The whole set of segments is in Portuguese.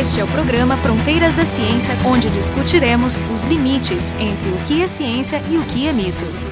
Este é o programa Fronteiras da Ciência, onde discutiremos os limites entre o que é ciência e o que é mito.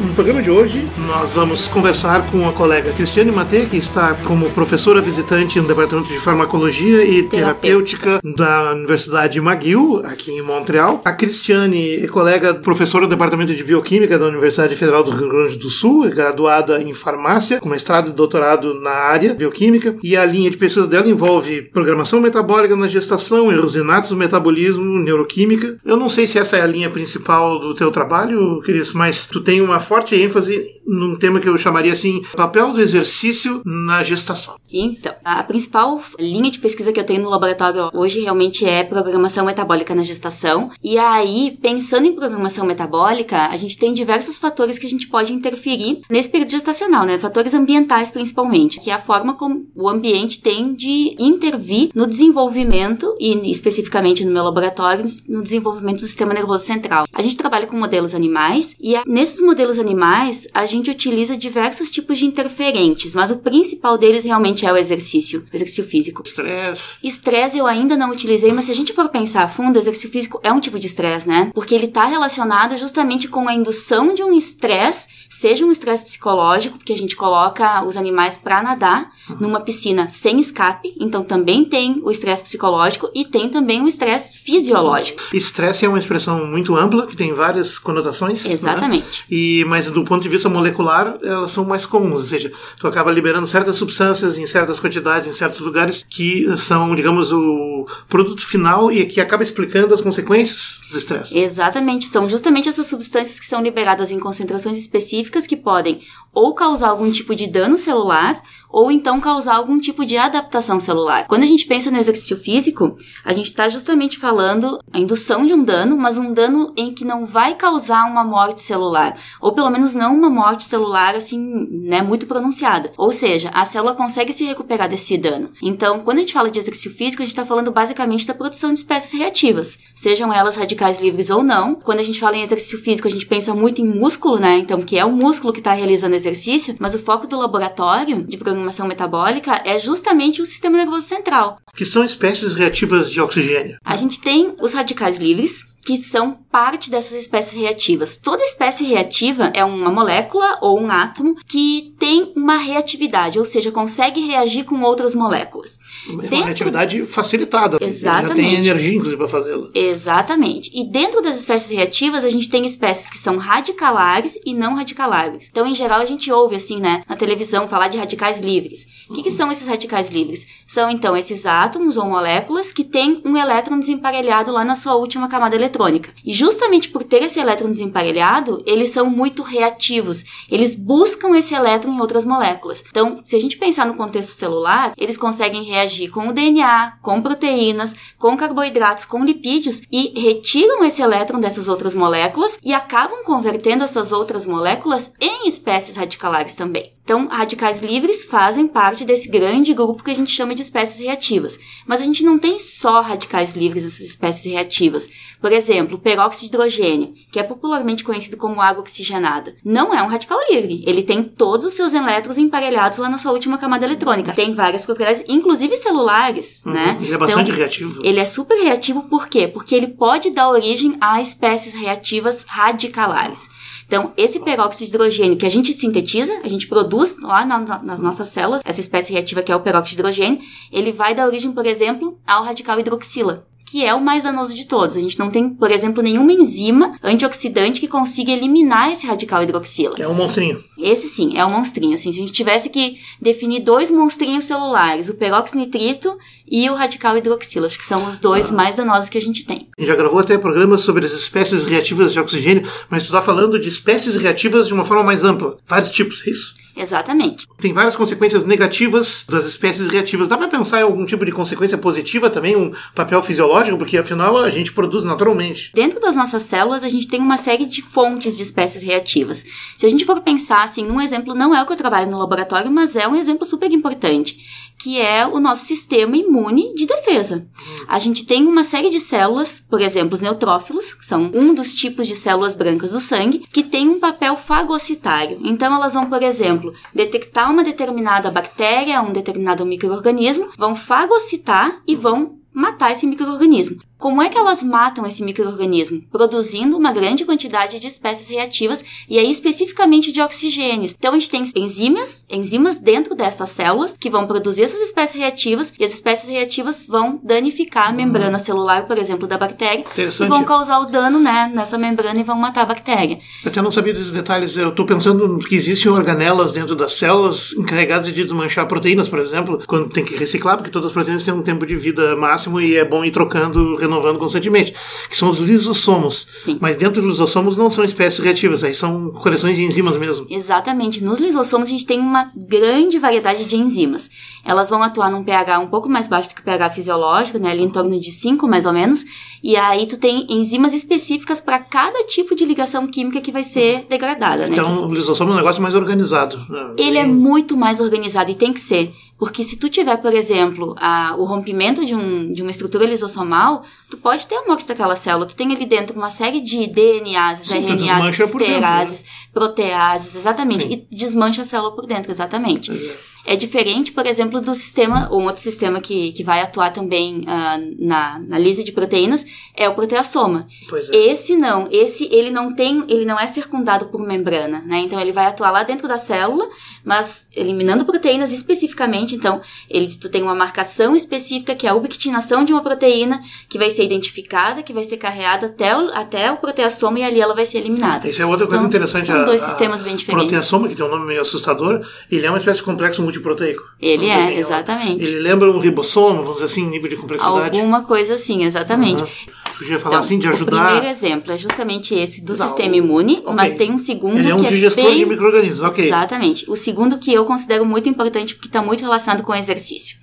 No programa de hoje, nós vamos conversar com a colega Cristiane Matê, que está como professora visitante no Departamento de Farmacologia e Terapêutica, da Universidade McGill, aqui em Montreal. A Cristiane é colega professora do Departamento de Bioquímica da Universidade Federal do Rio Grande do Sul, é graduada em farmácia, com mestrado e doutorado na área bioquímica, e a linha de pesquisa dela envolve programação metabólica na gestação, erros inatos do metabolismo, neuroquímica. Eu não sei se essa é a linha principal do teu trabalho, Cris, mas tu tem uma forte ênfase num tema que eu chamaria assim, papel do exercício na gestação. Então, a principal linha de pesquisa que eu tenho no laboratório hoje realmente é programação metabólica na gestação. E aí, pensando em programação metabólica, a gente tem diversos fatores que a gente pode interferir nesse período gestacional, né? Fatores ambientais principalmente, que é a forma como o ambiente tem de intervir no desenvolvimento e especificamente no meu laboratório, no desenvolvimento do sistema nervoso central. A gente trabalha com modelos animais e nesses modelos pelos animais, a gente utiliza diversos tipos de interferentes, mas o principal deles realmente é o exercício, o exercício físico. Estresse. Estresse eu ainda não utilizei, mas se a gente for pensar a fundo, exercício físico é um tipo de estresse, né? Porque ele está relacionado justamente com a indução de um estresse, seja um estresse psicológico, porque a gente coloca os animais para nadar uhum. numa piscina sem escape, então também tem o estresse psicológico e tem também o estresse fisiológico. Estresse é uma expressão muito ampla, que tem várias conotações. Né? Exatamente. Né? E mas do ponto de vista molecular, elas são mais comuns, ou seja, tu acaba liberando certas substâncias em certas quantidades, em certos lugares, que são, digamos, o produto final e que acaba explicando as consequências do estresse. Exatamente, são justamente essas substâncias que são liberadas em concentrações específicas que podem ou causar algum tipo de dano celular ou então causar algum tipo de adaptação celular. Quando a gente pensa no exercício físico, a gente está justamente falando a indução de um dano, mas um dano em que não vai causar uma morte celular, ou pelo menos não uma morte celular assim, né, muito pronunciada. Ou seja, a célula consegue se recuperar desse dano. Então, quando a gente fala de exercício físico, a gente está falando basicamente da produção de espécies reativas, sejam elas radicais livres ou não. Quando a gente fala em exercício físico, a gente pensa muito em músculo, né? Então, que é o músculo que está realizando exercício, mas o foco do laboratório de programação programação metabólica é justamente o sistema nervoso central. Que são espécies reativas de oxigênio. A gente tem os radicais livres, que são parte dessas espécies reativas. Toda espécie reativa é uma molécula ou um átomo que tem uma reatividade, ou seja, consegue reagir com outras moléculas. Uma dentro... reatividade facilitada. Exatamente. Já tem energia, inclusive, para fazê-la. Exatamente. E dentro das espécies reativas, a gente tem espécies que são radicalares e não radicalares. Então, em geral, a gente ouve, assim, né, na televisão, falar de radicais livres. O que, que são esses radicais livres? São, então, esses átomos ou moléculas que têm um elétron desemparelhado lá na sua última camada eletrônica eletrônica. E justamente por ter esse elétron desemparelhado, eles são muito reativos. Eles buscam esse elétron em outras moléculas. Então, se a gente pensar no contexto celular, eles conseguem reagir com o DNA, com proteínas, com carboidratos, com lipídios e retiram esse elétron dessas outras moléculas e acabam convertendo essas outras moléculas em espécies radicalares também. Então, radicais livres fazem parte desse grande grupo que a gente chama de espécies reativas. Mas a gente não tem só radicais livres, essas espécies reativas. Por exemplo, o peróxido de hidrogênio, que é popularmente conhecido como água oxigenada, não é um radical livre. Ele tem todos os seus elétrons emparelhados lá na sua última camada eletrônica. Tem várias propriedades, inclusive celulares, uhum, né? Ele é bastante então, reativo. Ele é super reativo por quê? Porque ele pode dar origem a espécies reativas radicalares. Então, esse peróxido de hidrogênio que a gente sintetiza, a gente produz lá na, nas nossas células, essa espécie reativa que é o peróxido de hidrogênio, ele vai dar origem, por exemplo, ao radical hidroxila que é o mais danoso de todos. A gente não tem, por exemplo, nenhuma enzima antioxidante que consiga eliminar esse radical hidroxila. É um monstrinho. Esse sim, é um monstrinho. Assim, se a gente tivesse que definir dois monstrinhos celulares, o peróxido nitrito e o radical hidroxila, acho que são os dois ah. mais danosos que a gente tem. A gente já gravou até programas sobre as espécies reativas de oxigênio, mas tu está falando de espécies reativas de uma forma mais ampla. Vários tipos, é isso? Exatamente. Tem várias consequências negativas das espécies reativas. Dá para pensar em algum tipo de consequência positiva também, um papel fisiológico, porque afinal a gente produz naturalmente. Dentro das nossas células, a gente tem uma série de fontes de espécies reativas. Se a gente for pensar assim, num exemplo, não é o que eu trabalho no laboratório, mas é um exemplo super importante que é o nosso sistema imune de defesa. A gente tem uma série de células, por exemplo, os neutrófilos, que são um dos tipos de células brancas do sangue, que tem um papel fagocitário. Então, elas vão, por exemplo, detectar uma determinada bactéria, um determinado microorganismo, vão fagocitar e vão matar esse microorganismo. Como é que elas matam esse microorganismo? Produzindo uma grande quantidade de espécies reativas e aí especificamente de oxigênios. Então a gente tem enzimas, enzimas dentro dessas células que vão produzir essas espécies reativas e as espécies reativas vão danificar a hum. membrana celular, por exemplo, da bactéria e vão causar o dano, né, nessa membrana e vão matar a bactéria. Eu até não sabia desses detalhes. Eu estou pensando que existem organelas dentro das células encarregadas de desmanchar proteínas, por exemplo, quando tem que reciclar, porque todas as proteínas têm um tempo de vida máximo e é bom ir trocando, renovando constantemente, que são os lisossomos. Sim. Mas dentro dos lisossomos não são espécies reativas, aí são coleções de enzimas mesmo. Exatamente. Nos lisossomos a gente tem uma grande variedade de enzimas. Elas vão atuar num pH um pouco mais baixo do que o pH fisiológico, né, ali em torno de 5 mais ou menos, e aí tu tem enzimas específicas para cada tipo de ligação química que vai ser degradada, então, né? Então, o lisossomo é um negócio mais organizado. Né? Ele é muito mais organizado e tem que ser. Porque se tu tiver, por exemplo, a, o rompimento de, um, de uma estrutura lisossomal, tu pode ter a morte daquela célula. Tu tem ali dentro uma série de DNAs, RNAs, esterases, né? proteases, exatamente. Sim. E desmancha a célula por dentro, exatamente. É. É diferente, por exemplo, do sistema, ou um outro sistema que, que vai atuar também uh, na, na lise de proteínas, é o proteassoma. Pois é. Esse não, esse ele não tem, ele não é circundado por membrana, né? Então ele vai atuar lá dentro da célula, mas eliminando proteínas especificamente, então ele, tu tem uma marcação específica que é a ubiquitinação de uma proteína que vai ser identificada, que vai ser carreada até o, até o proteassoma e ali ela vai ser eliminada. Isso é outra coisa então, interessante. São dois a, sistemas bem diferentes. O proteassoma, que tem um nome meio assustador, ele é uma espécie de complexo muito multiproteico. Ele é, assim, exatamente. Ele lembra um ribossomo, vamos dizer assim, nível de complexidade? Alguma coisa assim, exatamente. Uhum. Podia falar então, assim, de ajudar... O primeiro exemplo é justamente esse do Não, sistema imune, okay. mas tem um segundo Ele é um que digestor é bem... de micro-organismos, ok. Exatamente. O segundo que eu considero muito importante porque está muito relacionado com o exercício.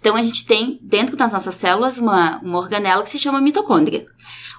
Então, a gente tem dentro das nossas células uma, uma organela que se chama mitocôndria.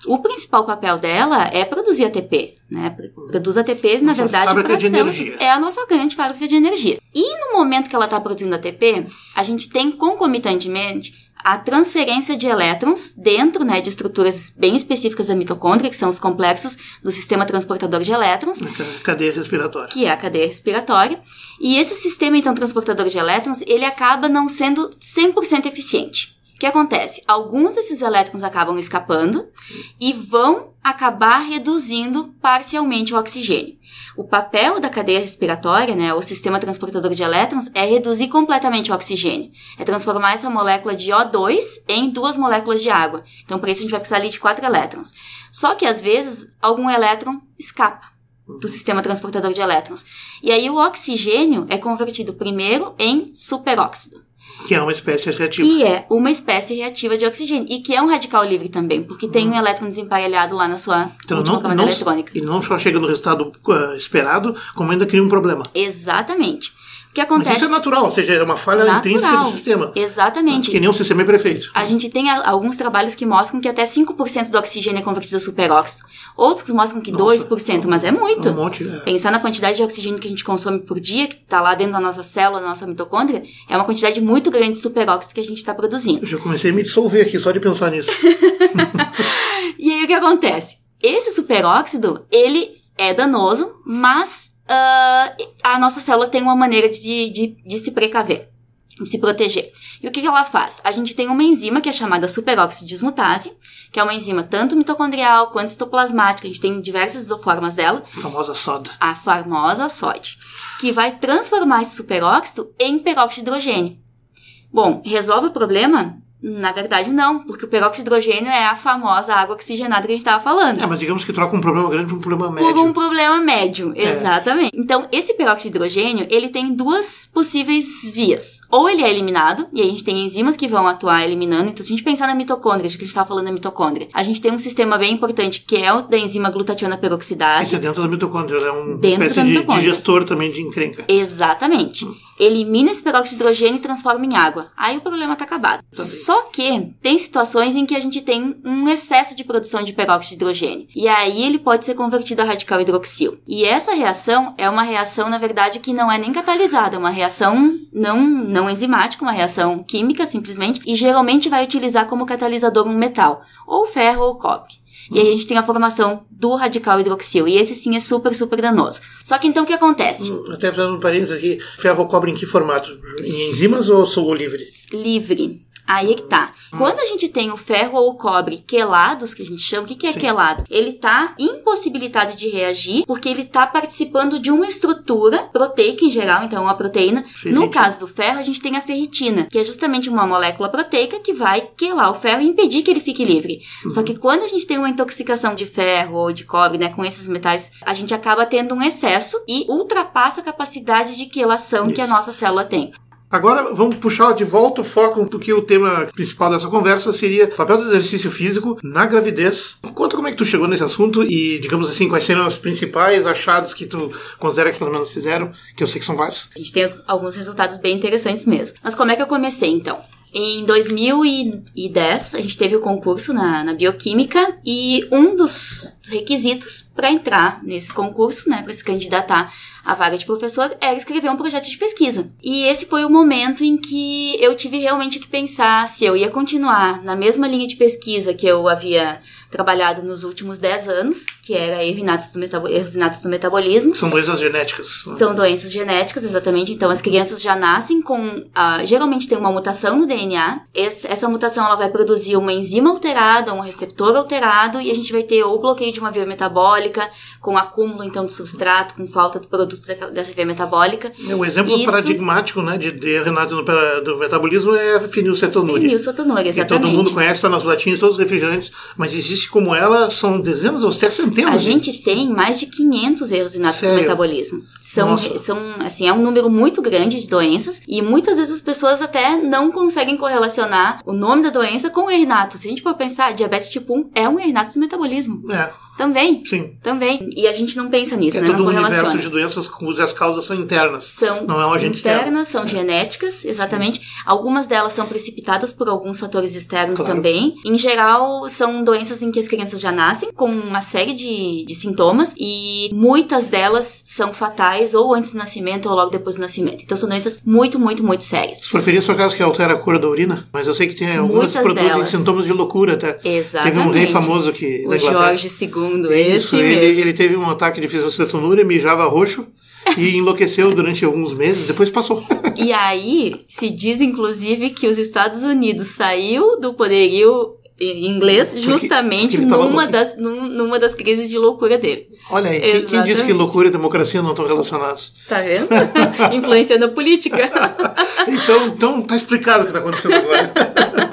O principal papel dela é produzir ATP, né? Produz ATP, na verdade, para a célula. É a nossa grande fábrica de energia. E no momento que ela está produzindo ATP, a gente tem concomitantemente a transferência de elétrons dentro né, de estruturas bem específicas da mitocôndria, que são os complexos do sistema transportador de elétrons. Cadeia respiratória. Que é a cadeia respiratória. E esse sistema, então, transportador de elétrons, ele acaba não sendo 100% eficiente. O que acontece? Alguns desses elétrons acabam escapando e vão acabar reduzindo parcialmente o oxigênio. O papel da cadeia respiratória, né, o sistema transportador de elétrons, é reduzir completamente o oxigênio. É transformar essa molécula de O2 em duas moléculas de água. Então, para isso, a gente vai precisar ali de quatro elétrons. Só que, às vezes, algum elétron escapa do sistema transportador de elétrons. E aí, o oxigênio é convertido primeiro em superóxido. Que é uma espécie reativa. Que é uma espécie reativa de oxigênio. E que é um radical livre também, porque tem um hum. elétron desemparelhado lá na sua então, última não, camada não, eletrônica. E não só chega no resultado uh, esperado, como ainda cria um problema. Exatamente que acontece? Mas isso é natural, ou seja, é uma falha natural, intrínseca do sistema. Exatamente. Que nem um sistema é perfeito. A gente tem alguns trabalhos que mostram que até 5% do oxigênio é convertido a superóxido. Outros mostram que Nossa, 2%, mas é muito. Um monte, é. Pensar na quantidade de oxigênio que a gente consome por dia, que está lá dentro da nossa célula, da nossa mitocôndria, é uma quantidade muito grande de superóxido que a gente está produzindo. Eu já comecei a me dissolver aqui só de pensar nisso. e aí o que acontece? Esse superóxido, ele é danoso, mas uh, a nossa célula tem uma maneira de, de, de se precaver, de se proteger. E o que, que ela faz? A gente tem uma enzima que é chamada superóxido dismutase, que é uma enzima tanto mitocondrial quanto citoplasmática, a gente tem diversas isoformas dela. A famosa SOD. A famosa SOD, que vai transformar esse superóxido em peróxido de hidrogênio. Bom, resolve o problema? Na verdade, não, porque o peróxido de hidrogênio é a famosa água oxigenada que a gente estava falando. É, mas digamos que troca um problema grande por um problema médio. Por um problema médio, é. exatamente. Então, esse peróxido de hidrogênio, ele tem duas possíveis vias. Ou ele é eliminado, e aí a gente tem enzimas que vão atuar eliminando. Então, se a gente pensar na mitocôndria, que a gente estava falando da mitocôndria, a gente tem um sistema bem importante que é o da enzima glutationa peroxidase. Isso é dentro da mitocôndria, é um dentro espécie de digestor também de encrenca. Exatamente. Hum elimina esse peróxido de hidrogênio e transforma em água. Aí o problema está acabado. Também. Só que tem situações em que a gente tem um excesso de produção de peróxido de hidrogênio. E aí ele pode ser convertido a radical hidroxil. E essa reação é uma reação, na verdade, que não é nem catalisada, é uma reação não, não enzimática, uma reação química simplesmente, e geralmente vai utilizar como catalisador um metal, ou ferro ou cobre. E aí a gente tem a formação do radical hidroxil. E esse sim é super, super danoso. Só que então o que acontece? Hum, até fazendo um parênteses aqui, ferro cobre em que formato? Em enzimas ou sou livre? Livre. Aí é que tá. Quando a gente tem o ferro ou o cobre quelados, que a gente chama, o que, que é Sim. quelado? Ele tá impossibilitado de reagir porque ele tá participando de uma estrutura proteica em geral, então uma proteína. Ferrite. No caso do ferro, a gente tem a ferritina, que é justamente uma molécula proteica que vai quelar o ferro e impedir que ele fique livre. Só que quando a gente tem uma intoxicação de ferro ou de cobre, né, com esses metais, a gente acaba tendo um excesso e ultrapassa a capacidade de quelação que a Isso. nossa célula tem. Agora vamos puxar de volta o foco, porque o tema principal dessa conversa seria o papel do exercício físico na gravidez. Conta como é que tu chegou nesse assunto e, digamos assim, quais seriam os principais achados que tu considera que pelo menos fizeram, que eu sei que são vários. A gente tem alguns resultados bem interessantes mesmo. Mas como é que eu comecei então? Em 2010, a gente teve o concurso na, na bioquímica e um dos requisitos para entrar nesse concurso, né, para se candidatar à vaga de professor, era escrever um projeto de pesquisa. E esse foi o momento em que eu tive realmente que pensar se eu ia continuar na mesma linha de pesquisa que eu havia trabalhado nos últimos 10 anos, que era erro inatos do, metabo- erros inatos do metabolismo, São doenças genéticas. são doenças genéticas, exatamente. Então, as crianças já nascem com. ah, geralmente tem uma mutação no DNA. Esse- essa mutação ela vai produzir uma enzima alterada, um receptor alterado, e a gente vai ter ou bloqueio de uma via metabólica, com acúmulo então de substrato, com falta do produto dessa via metabólica. Um exemplo Isso- paradigmático né, de, de do, do metabolismo é a fenilcetonúria. Fenilcetonúria, exatamente. todo mundo conhece, está nas latinhas, todos os refrigerantes, mas existe como ela, são dezenas ou até centenas. A de- gente tem mais de 500 erros inatos Sério? do metabolismo. São, Nossa. são, assim, é um número muito grande de doenças e muitas vezes as pessoas até não conseguem correlacionar o nome da doença com o erro inato. Se a gente for pensar, diabetes tipo 1 é um erro inato do metabolismo. É, Também. sim. Também. E a gente não pensa nisso, é né? todo Não um universo correlaciona. de doenças cujas causas são internas. São Não é um agente externo. internas, são genéticas, exatamente. Algumas delas são precipitadas por alguns fatores externos Claro. também. Em geral, são doenças em que as crianças já nascem com uma série de, de sintomas e muitas delas são fatais ou antes do nascimento ou logo depois do nascimento. Então são doenças muito, muito, muito sérias. Você preferia só caso que altera a cor da urina? Mas eu sei que tem algumas que Muitas produzem delas. sintomas de loucura até. Exatamente. Teve um rei famoso que da O Inglaterra. Jorge II, Isso, esse ele, mesmo. ele teve um ataque de fisiocetonuria, mijava roxo e enlouqueceu durante alguns meses, depois passou. E aí, se diz inclusive que os Estados Unidos saiu do poderio inglês justamente porque tava numa louco. das, num- numa das crises de loucura dele. Olha aí, quem, quem disse que Exatamente. loucura e democracia não estão relacionados? Tá vendo? Influenciando a política. Então, então tá explicado o que está acontecendo agora.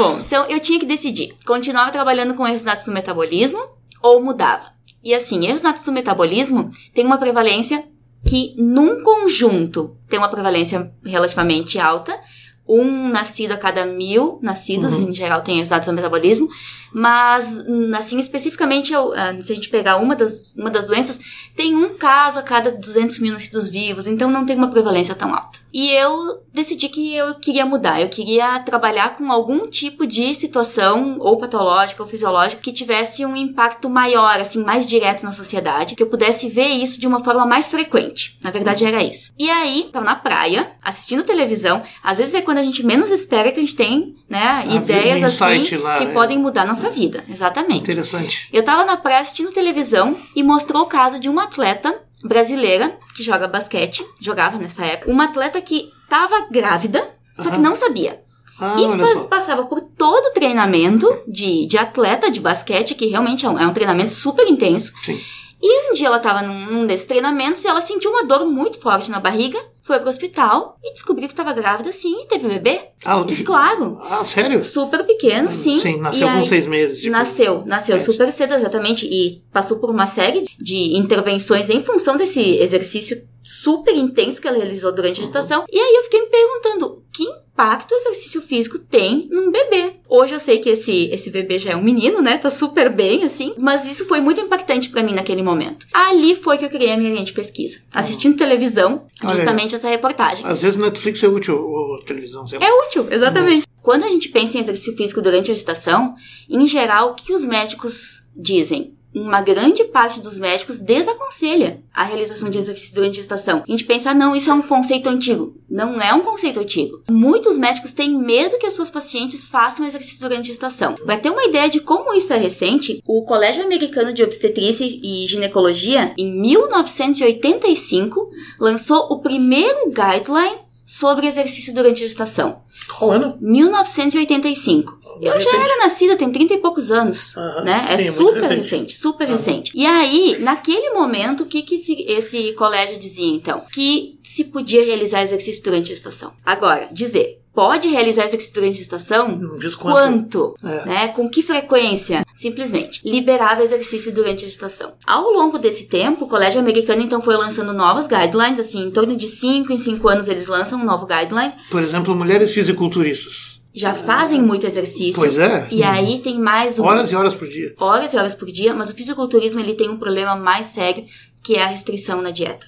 Bom, então eu tinha que decidir. Continuava trabalhando com erros natos do metabolismo ou mudava? E assim, erros natos do metabolismo tem uma prevalência que num conjunto tem uma prevalência relativamente alta. Um nascido a cada mil nascidos, em geral, tem erros natos do metabolismo. Mas, assim, especificamente, eu, ah, se a gente pegar uma das, uma das doenças, tem um caso a cada 200 mil nascidos vivos, então não tem uma prevalência tão alta. E eu decidi que eu queria mudar, eu queria trabalhar com algum tipo de situação, ou patológica ou fisiológica, que tivesse um impacto maior, assim, mais direto na sociedade, que eu pudesse ver isso de uma forma mais frequente. Na verdade, era isso. E aí, tava na praia, assistindo televisão, às vezes é quando a gente menos espera que a gente tem, né, um ideias assim, lá, que é. podem mudar nossa vida. Exatamente. Interessante. Eu tava na praia assistindo televisão e mostrou o caso de uma atleta brasileira que joga basquete, jogava nessa época, uma atleta que tava grávida, só que não sabia. Ah, e faz- passava por todo o treinamento de, de atleta de basquete, que realmente é um, é um treinamento super intenso. Sim. E um dia ela tava num, num desses treinamentos e ela sentiu uma dor muito forte na barriga, foi pro hospital e descobriu que tava grávida sim e teve bebê. Ah, E claro, ah, sério? super pequeno, sim. Sim, nasceu com seis meses. tipo. Nasceu, nasceu super cedo, exatamente, e passou por uma série de intervenções em função desse exercício super intenso que ela realizou durante a gestação. E aí eu fiquei me perguntando, que impacto o exercício físico tem num bebê? Hoje eu sei que esse, esse bebê já é um menino, né? Tá super bem, assim. Mas isso foi muito impactante pra mim naquele momento. Ali foi que eu criei a minha linha de pesquisa. Assistindo televisão, justamente essa reportagem. Às vezes Netflix é útil, ou televisão, sei lá. É útil, exatamente. Quando a gente pensa em exercício físico durante a gestação, em geral, o que os médicos dizem? Uma grande parte dos médicos desaconselha a realização de exercício durante a gestação. A gente pensa, não, isso é um conceito antigo. Não é um conceito antigo. Muitos médicos têm medo que as suas pacientes façam exercício durante a gestação. Para ter uma ideia de como isso é recente, o Colégio Americano de Obstetrícia e Ginecologia, em 1985, lançou o primeiro guideline sobre exercício durante a gestação. Qual ano? 1985. Eu já era nascida, tem 30 e poucos anos, Aham, né? É sim, muito super recente. recente. super Aham. recente. E aí, naquele momento, o que, que esse, esse colégio dizia, então? Que se podia realizar exercício durante a gestação. Agora, dizer, pode realizar exercício durante a gestação? Não diz quanto. Quanto? É. Né? Com que frequência? Simplesmente, liberava exercício durante a gestação. Ao longo desse tempo, o colégio americano então foi lançando novas guidelines, assim, em torno de 5 em 5 anos eles lançam um novo guideline. Por exemplo, mulheres fisiculturistas. Já fazem muito exercício. Pois é. E aí tem mais um Horas e horas por dia. horas e horas por dia, mas o fisiculturismo ele tem um problema mais sério, que é a restrição na dieta.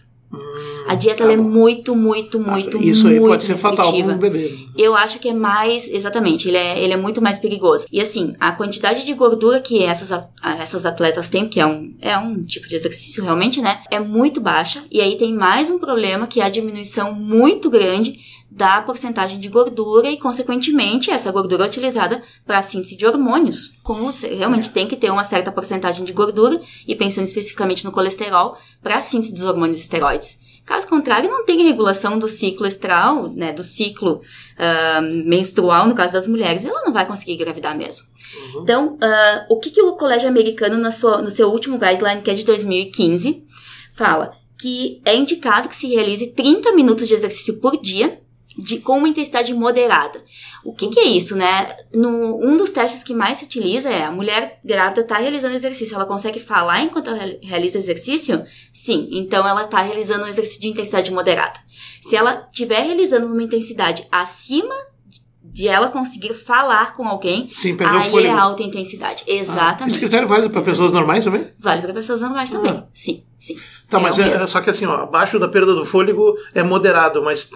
a dieta tá ela é muito, muito, muito, Isso aí muito pode ser fatal para um bebê. Eu acho que é mais, exatamente, ele é, ele é muito mais perigoso. E assim, a quantidade de gordura que essas, essas atletas têm, que é um, é um tipo de exercício realmente, né? É muito baixa. E aí tem mais um problema que é a diminuição muito grande da porcentagem de gordura e, consequentemente, essa gordura é utilizada para a síntese de hormônios. Como você realmente tem que ter uma certa porcentagem de gordura, e pensando especificamente no colesterol, para a síntese dos hormônios esteroides. Caso contrário, não tem regulação do ciclo estral, né, do ciclo ah, menstrual, no caso das mulheres, ela não vai conseguir engravidar mesmo. Então, ah, o que, que o colégio americano, na sua, no seu último guideline, que é de 2015, fala? Que é indicado que se realize 30 minutos de exercício por dia, de, com uma intensidade moderada. O que, que é isso, né? No, um dos testes que mais se utiliza é a mulher grávida está realizando exercício. Ela consegue falar enquanto realiza exercício? Sim. Então ela está realizando um exercício de intensidade moderada. Se ela estiver realizando uma intensidade acima de ela conseguir falar com alguém, Sim, aí é fôlego. alta intensidade. Ah, Exatamente. esse critério vale para pessoas normais também? Vale para pessoas normais também. Ah. Sim, sim. Tá, É mas é, mesmo. só que assim, ó, abaixo da perda do fôlego é moderado, mas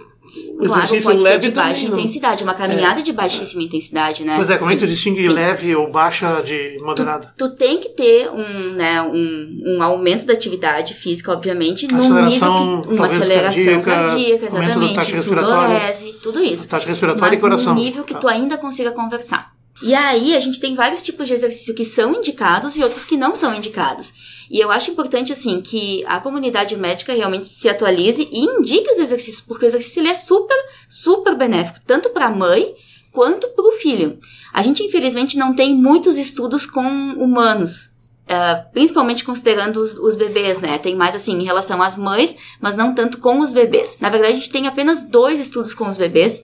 Claro, pode ser leve de baixa também intensidade, uma caminhada de baixíssima intensidade, né? Pois é, como é que tu distingue sim. leve ou baixa de moderada? Tu tem que ter um, né, um, um aumento da atividade física, obviamente, num nível que, uma aceleração cardíaca, cardíaca, exatamente, sudorese, tudo isso. Taxa respiratória Mas e coração. num nível que Tá. tu ainda consiga conversar. E aí, a gente tem vários tipos de exercício que são indicados e outros que não são indicados. E eu acho importante, assim, que a comunidade médica realmente se atualize e indique os exercícios, porque o exercício ele é super, super benéfico, tanto para a mãe quanto para o filho. A gente, infelizmente, não tem muitos estudos com humanos. ah, principalmente considerando os, os bebês, né? Tem mais assim em relação às mães, mas não tanto com os bebês. Na verdade, a gente tem apenas dois estudos com os bebês,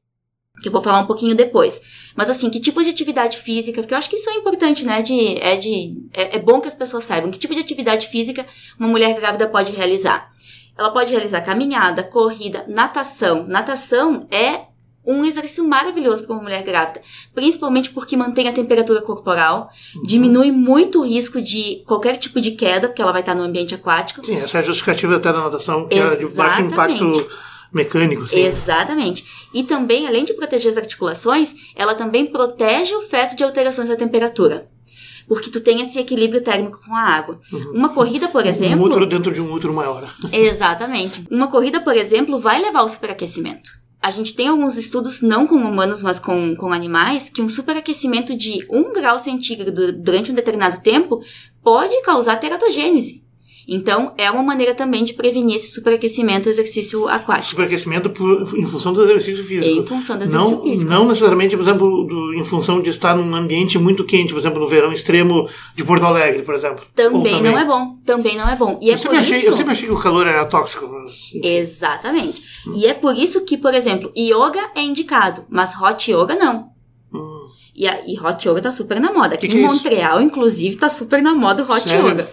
que eu vou falar um pouquinho depois. Mas assim, que tipo de atividade física, porque eu acho que isso é importante, né? De, é, de, é, é bom que as pessoas saibam que tipo de atividade física uma mulher grávida pode realizar. Ela pode realizar caminhada, corrida, natação. Natação é um exercício maravilhoso para uma mulher grávida, principalmente porque mantém a temperatura corporal, diminui muito o risco de qualquer tipo de queda, porque ela vai estar no ambiente aquático. Sim, essa é a justificativa até da natação, que é de baixo Exatamente. impacto mecânico. Sim. Exatamente. E também, além de proteger as articulações, ela também protege o feto de alterações da temperatura. Porque tu tem esse equilíbrio térmico com a água. Uma corrida, por Um exemplo. útero dentro de um útero maior. Exatamente. Uma corrida, por exemplo, vai levar ao superaquecimento. A gente tem alguns estudos, não com humanos, mas com, com animais, que um superaquecimento de 1 grau centígrado durante um determinado tempo pode causar teratogênese. Então, é uma maneira também de prevenir esse superaquecimento exercício aquático. Superaquecimento por, em função do exercício físico. Em função do exercício não, físico. Não necessariamente, por exemplo, do- em função de estar num ambiente muito quente, por exemplo, no verão extremo de Porto Alegre, por exemplo. Também, Ou não é bom. Também não é bom. E é eu, por sempre achei, isso. eu sempre achei que o calor era tóxico. Mas. Exatamente. E é por isso que, por exemplo, yoga é indicado, mas hot yoga não. Hum. E, a, e hot yoga tá super na moda. Aqui Que que em é? Montreal, inclusive, tá super na moda o hot Sério? yoga.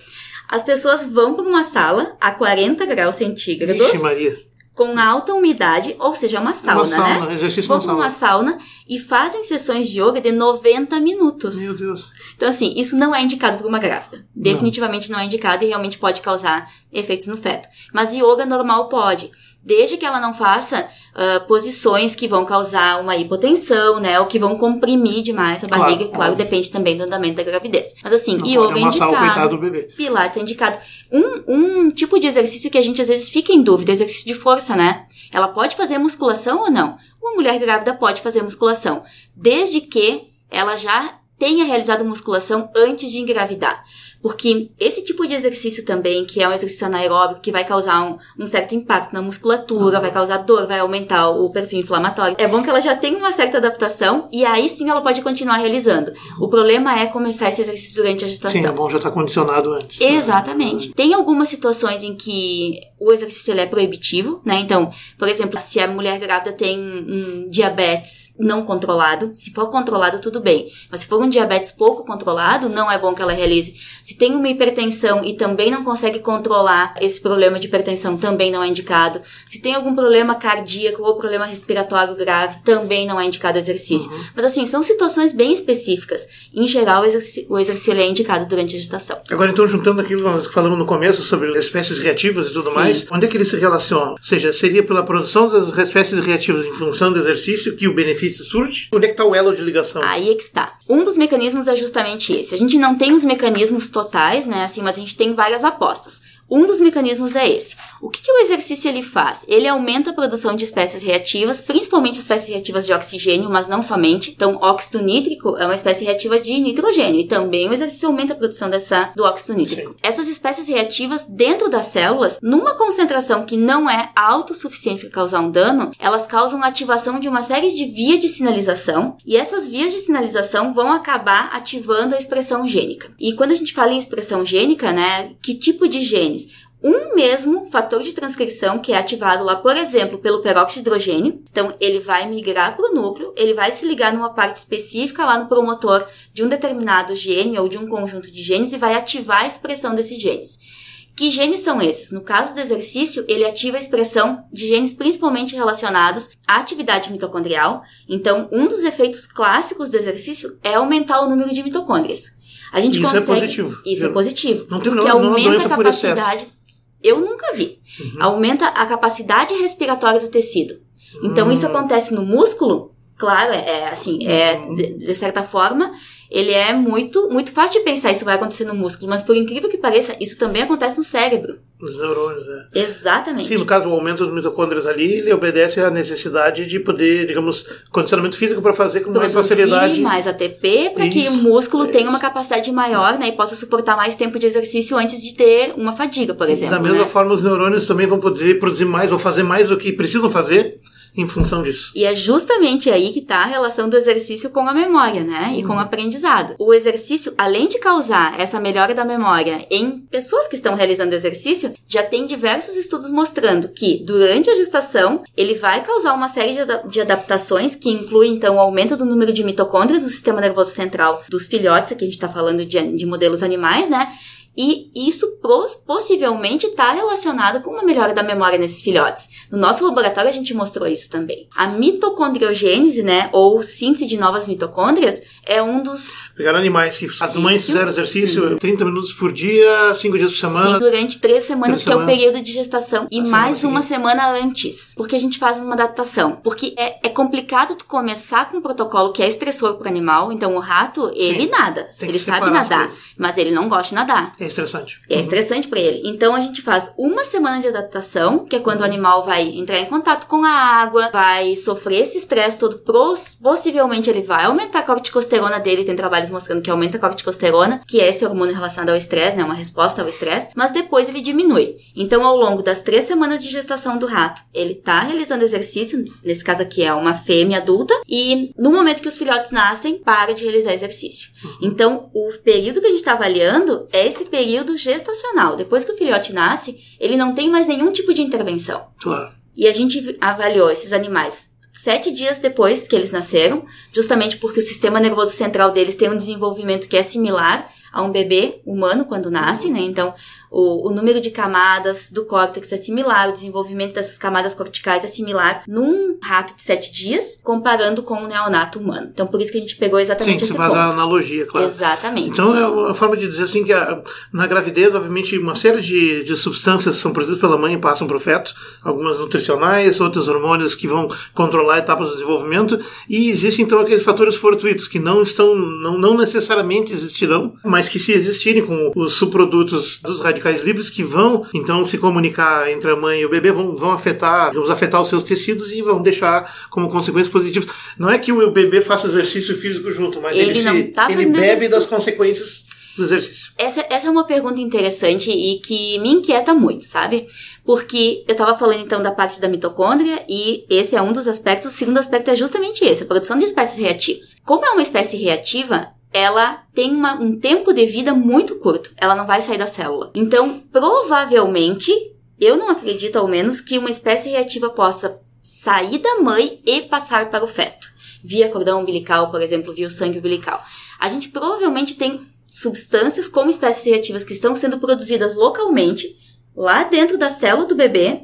As pessoas vão para uma sala a 40 graus centígrados, Vixe, Maria. com alta umidade, ou seja, uma sauna, uma sauna, né? exercício Vão na para uma sauna. sauna e fazem sessões de yoga de 90 minutos. Meu Deus. Então, assim, isso não é indicado para uma grávida. Definitivamente não é indicado e realmente pode causar efeitos no feto. Mas yoga normal pode. Desde que ela não faça ah, posições que vão causar uma hipotensão, né? Ou que vão comprimir demais a Claro, barriga. E, claro, óbvio. depende também do andamento da gravidez. Mas assim, Não yoga é o indicado. do bebê. Pilates é indicado. Um, um tipo de exercício que a gente às vezes fica em dúvida, exercício de força, né? Ela pode fazer musculação ou não? Uma mulher grávida pode fazer musculação, desde que ela já tenha realizado musculação antes de engravidar. Porque esse tipo de exercício também, que é um exercício anaeróbico, que vai causar um, um certo impacto na musculatura, uhum. vai causar dor, vai aumentar o perfil inflamatório. É bom que ela já tenha uma certa adaptação e aí sim ela pode continuar realizando. O problema é começar esse exercício durante a gestação. Sim, é bom já estar tá condicionado antes. Né? Exatamente. Né? Tem algumas situações em que o exercício ele é proibitivo, né? Então, por exemplo, se a mulher grávida tem um diabetes não controlado, se for controlado, tudo bem. Mas se for um diabetes pouco controlado, não é bom que ela realize. Se tem uma hipertensão e também não consegue controlar esse problema de hipertensão, também não é indicado. Se tem algum problema cardíaco ou problema respiratório grave, também não é indicado exercício. Uhum. Mas assim, são situações bem específicas. Em geral, o exercício, o exercício é indicado durante a gestação. Agora, então, juntando aquilo que nós falamos no começo sobre espécies reativas e tudo Sim. mais, onde é que eles se relacionam? Ou seja, seria pela produção das espécies reativas em função do exercício que o benefício surge? Onde é que está o elo de ligação? Aí é que está. Um dos mecanismos é justamente esse. A gente não tem os mecanismos totais, né, assim, mas a gente tem várias apostas. Um dos mecanismos é esse. O que, que, o exercício ele faz? Ele aumenta a produção de espécies reativas, principalmente espécies reativas de oxigênio, mas não somente. Então, óxido nítrico é uma espécie reativa de nitrogênio e também o exercício aumenta a produção dessa do óxido nítrico. Sim. Essas espécies reativas dentro das células, numa concentração que não é autossuficiente para causar um dano, elas causam ativação de uma série de vias de sinalização e essas vias de sinalização vão acabar ativando a expressão gênica. E quando a gente fala em expressão gênica, né, que tipo de gene? Um mesmo fator de transcrição que é ativado lá, por exemplo, pelo peróxido de hidrogênio. Então, ele vai migrar para o núcleo, ele vai se ligar numa parte específica lá no promotor de um determinado gene ou de um conjunto de genes e vai ativar a expressão desses genes. Que genes são esses? No caso do exercício, ele ativa a expressão de genes principalmente relacionados à atividade mitocondrial. Então, um dos efeitos clássicos do exercício é aumentar o número de mitocôndrias. A gente isso consegue. Isso é positivo. Isso é positivo. Não tem porque não, aumenta não a capacidade. Eu nunca vi. Uhum. Aumenta a capacidade respiratória do tecido. Então, isso hum. acontece no músculo, claro, é, é assim, é uhum. de, de certa forma, ele é muito, muito fácil de pensar isso vai acontecer no músculo, mas por incrível que pareça, isso também acontece no cérebro. Nos neurônios, é. Exatamente. Sim, no caso, o aumento dos mitocôndrias ali, ele obedece à necessidade de poder, digamos, condicionamento físico para fazer com mais facilidade. mais ATP para que o músculo é tenha uma capacidade maior, né, e possa suportar mais tempo de exercício antes de ter uma fadiga, por exemplo. Da mesma né? forma, os neurônios também vão poder produzir mais ou fazer mais do que precisam fazer em função disso. E é justamente aí que está a relação do exercício com a memória, né? E uhum. com o aprendizado. O exercício, além de causar essa melhora da memória em pessoas que estão realizando exercício, já tem diversos estudos mostrando que durante a gestação ele vai causar uma série de, ad de adaptações que incluem então o aumento do número de mitocôndrias no sistema nervoso central dos filhotes, aqui a gente está falando de, de modelos animais, né? E isso possivelmente está relacionado com uma melhora da memória nesses filhotes. No nosso laboratório a gente mostrou isso também. A mitocondriogênese, né, ou síntese de novas mitocôndrias, é um dos. Pegaram animais que as mães fizeram exercício uhum. 30 minutos por dia, 5 dias por semana. Sim, durante 3 semanas, que semanas. é o período de gestação. E a mais semana uma semana antes. Porque a gente faz uma adaptação. Porque é, é complicado tu começar com um protocolo que é estressor para o animal. Então o rato, ele Sim. nada. Tem ele sabe nadar, mas ele não gosta de nadar. É estressante. É estressante para ele. Então a gente faz uma semana de adaptação, que é quando o animal vai entrar em contato com a água, vai sofrer esse estresse todo, possivelmente ele vai aumentar a corticosterona dele, tem trabalhos mostrando que aumenta a corticosterona, que é esse hormônio relacionado ao estresse, né, uma resposta ao estresse, mas depois ele diminui. Então ao longo das três semanas de gestação do rato, ele tá realizando exercício, nesse caso aqui é uma fêmea adulta, e no momento que os filhotes nascem, para de realizar exercício. Uhum. Então o período que a gente está avaliando é esse período gestacional. Depois que o filhote nasce, ele não tem mais nenhum tipo de intervenção. Claro. E a gente avaliou esses animais sete dias depois que eles nasceram, justamente porque o sistema nervoso central deles tem um desenvolvimento que é similar a um bebê humano quando nasce, né? Então, o, o número de camadas do córtex é similar, o desenvolvimento dessas camadas corticais é similar num rato de sete dias, comparando com o neonato humano. Então, por isso que a gente pegou exatamente Sim, esse faz ponto. a analogia, claro. Exatamente. Então, é uma forma de dizer assim que a, na gravidez, obviamente, uma série de, de substâncias são produzidas pela mãe e passam para o feto, algumas nutricionais, outros hormônios que vão controlar etapas do desenvolvimento, e existem então aqueles fatores fortuitos que não estão, não, não necessariamente existirão, mas que se existirem com os subprodutos dos radicais radicais livres que vão então se comunicar entre a mãe e o bebê, vão, vão afetar, vamos afetar os seus tecidos e vão deixar como consequências positivas. Não é que o bebê faça exercício físico junto, mas ele, ele, se, tá ele bebe exercício. das consequências do exercício? Essa, essa é uma pergunta interessante e que me inquieta muito, sabe? Porque eu estava falando então da parte da mitocôndria e esse é um dos aspectos. O segundo aspecto é justamente esse, a produção de espécies reativas. Como é uma espécie reativa, ela tem uma, um tempo de vida muito curto. Ela não vai sair da célula. Então, provavelmente, eu não acredito ao menos que uma espécie reativa possa sair da mãe e passar para o feto. Via cordão umbilical, por exemplo, via o sangue umbilical. A gente provavelmente tem substâncias como espécies reativas que estão sendo produzidas localmente, lá dentro da célula do bebê,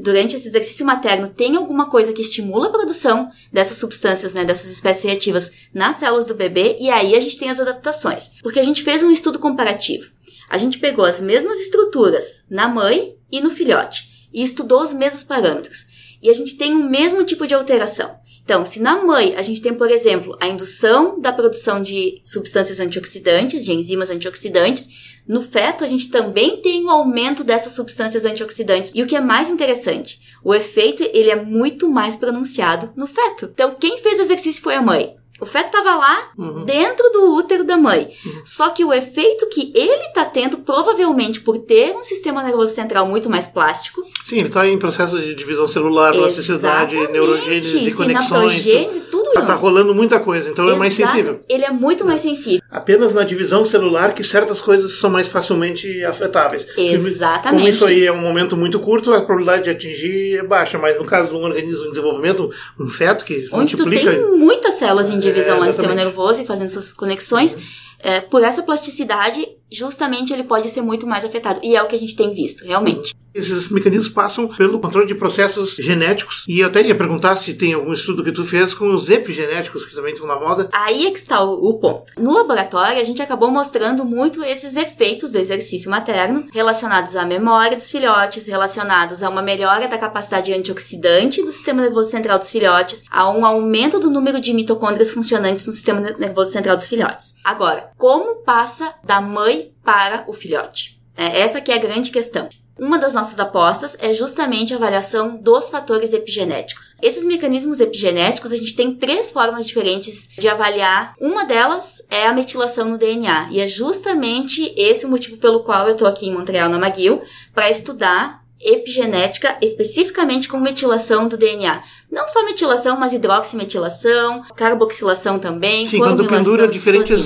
durante esse exercício materno tem alguma coisa que estimula a produção dessas substâncias, né, dessas espécies reativas nas células do bebê, e aí a gente tem as adaptações. Porque a gente fez um estudo comparativo. A gente pegou as mesmas estruturas na mãe e no filhote e estudou os mesmos parâmetros. E a gente tem o mesmo tipo de alteração. Então, se na mãe a gente tem, por exemplo, a indução da produção de substâncias antioxidantes, de enzimas antioxidantes, no feto, a gente também tem o um aumento dessas substâncias antioxidantes. E o que é mais interessante, o efeito ele é muito mais pronunciado no feto. Então, quem fez o exercício foi a mãe. O feto estava lá uhum. dentro do útero da mãe. Uhum. Só que o efeito que ele está tendo, provavelmente por ter um sistema nervoso central muito mais plástico. Sim, ele está em processo de divisão celular, plasticidade, neurogênese e conexões. tudo Tá, tá, rolando muita coisa, então Exato. é mais sensível. Ele é muito mais sensível. Apenas na divisão celular que certas coisas são mais facilmente afetáveis. Exatamente. Como isso aí é um momento muito curto, a probabilidade de atingir é baixa, mas no caso de um organismo em desenvolvimento, um feto que Onde multiplica... tu tem muitas células em divisão é, lá no sistema nervoso e fazendo suas conexões, é, por essa plasticidade, justamente ele pode ser muito mais afetado. E é o que a gente tem visto, realmente. Esses mecanismos passam pelo controle de processos genéticos. E eu até ia perguntar se tem algum estudo que tu fez com os epigenéticos, que também estão na moda. Aí é que está o, ponto. No laboratório, a gente acabou mostrando muito esses efeitos do exercício materno, relacionados à memória dos filhotes, relacionados a uma melhora da capacidade antioxidante do sistema nervoso central dos filhotes, a um aumento do número de mitocôndrias funcionantes no sistema nervoso central dos filhotes. Agora, como passa da mãe para o filhote? É, essa que é a grande questão. Uma das nossas apostas é justamente a avaliação dos fatores epigenéticos. Esses mecanismos epigenéticos, a gente tem três formas diferentes de avaliar. Uma delas é a metilação no DNA, e é justamente esse o motivo pelo qual eu estou aqui em Montreal, na McGill, para estudar epigenética especificamente com metilação do DNA. Não só metilação, mas hidroximetilação, carboxilação também. Sim, quando pendura diferentes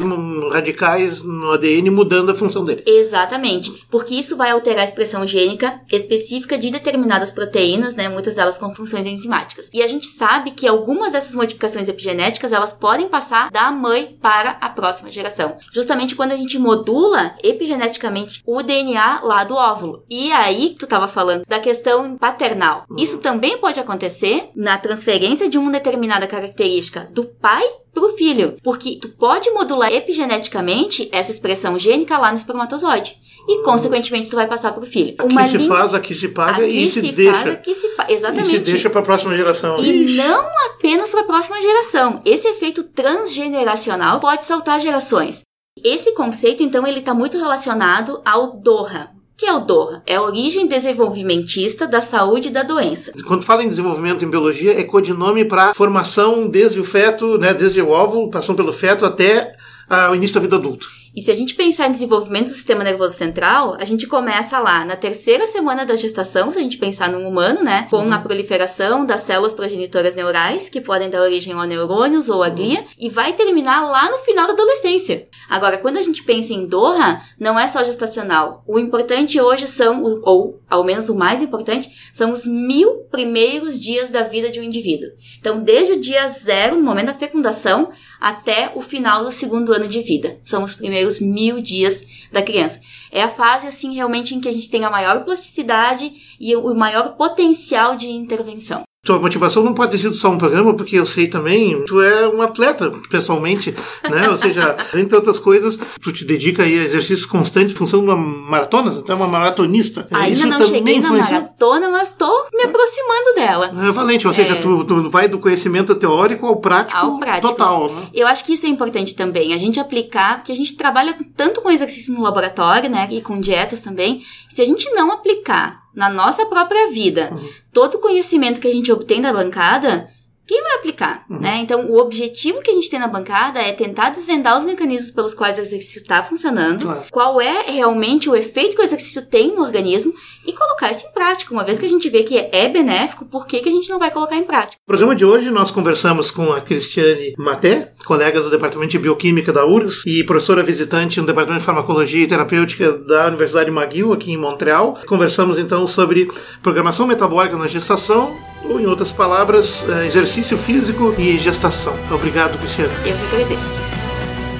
radicais no ADN mudando a função dele. Exatamente, porque isso vai alterar a expressão gênica específica de determinadas proteínas, né, muitas delas com funções enzimáticas. E a gente sabe que algumas dessas modificações epigenéticas, elas podem passar da mãe para a próxima geração. Justamente quando a gente modula epigeneticamente o DNA lá do óvulo. E aí, tu estava falando da questão paternal. Uhum. Isso também pode acontecer na a transferência de uma determinada característica do pai para o filho, porque tu pode modular epigeneticamente essa expressão gênica lá no espermatozoide. E, consequentemente, tu vai passar para o filho. Aqui Uma se linha... faz, aqui se paga aqui e se, se deixa. Faz, aqui se paga. Exatamente. E se deixa para a próxima geração. E Ixi. não apenas para a próxima geração. Esse efeito transgeneracional pode saltar gerações. Esse conceito, então, ele está muito relacionado ao Doha, que é o DORA? É a origem desenvolvimentista da saúde e da doença. Quando fala em desenvolvimento em biologia, é codinome para formação desde o feto, né, desde o óvulo, passando pelo feto até ah, o início da vida adulta. E se a gente pensar em desenvolvimento do sistema nervoso central, a gente começa lá na terceira semana da gestação, se a gente pensar num humano, né? Com uhum. a proliferação das células progenitoras neurais, que podem dar origem a neurônios ou a glia, uhum. e vai terminar lá no final da adolescência. Agora, quando a gente pensa em Doha, não é só gestacional. O importante hoje são, ou ao menos o mais importante, são os mil primeiros dias da vida de um indivíduo. Então, desde o dia zero, no momento da fecundação, até o final do segundo ano de vida. São os primeiros mil dias da criança. É a fase, assim, realmente em que a gente tem a maior plasticidade e o maior potencial de intervenção tua motivação não pode ter sido só um programa, porque eu sei também, tu é um atleta, pessoalmente, né? Ou seja, entre outras coisas, tu te dedica aí a exercícios constantes, função de uma maratona, tu é uma maratonista. Ainda Isso não cheguei na maratona, mas tô me aproximando dela. É valente, ou seja, é... tu, tu, vai do conhecimento teórico ao prático, ao prático. total, né? Eu acho que isso é importante também, a gente aplicar, porque a gente trabalha tanto com exercício no laboratório, né, e com dietas também, se a gente não aplicar na nossa própria vida, uhum. todo o conhecimento que a gente obtém da bancada, quem vai aplicar, uhum. né? Então, o objetivo que a gente tem na bancada é tentar desvendar os mecanismos pelos quais o exercício está funcionando, Claro. qual é realmente o efeito que o exercício tem no organismo e colocar isso em prática. Uma vez que a gente vê que é benéfico, por que, que a gente não vai colocar em prática? No programa de hoje, nós conversamos com a Cristiane Maté, colega do Departamento de Bioquímica da URGS e professora visitante no Departamento de Farmacologia e Terapêutica da Universidade McGill, aqui em Montreal. Conversamos então sobre programação metabólica na gestação, ou em outras palavras, eh, exercício físico e gestação. Obrigado, Cristiane. Eu que agradeço.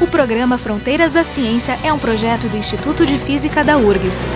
O programa Fronteiras da Ciência é um projeto do Instituto de Física da URGS.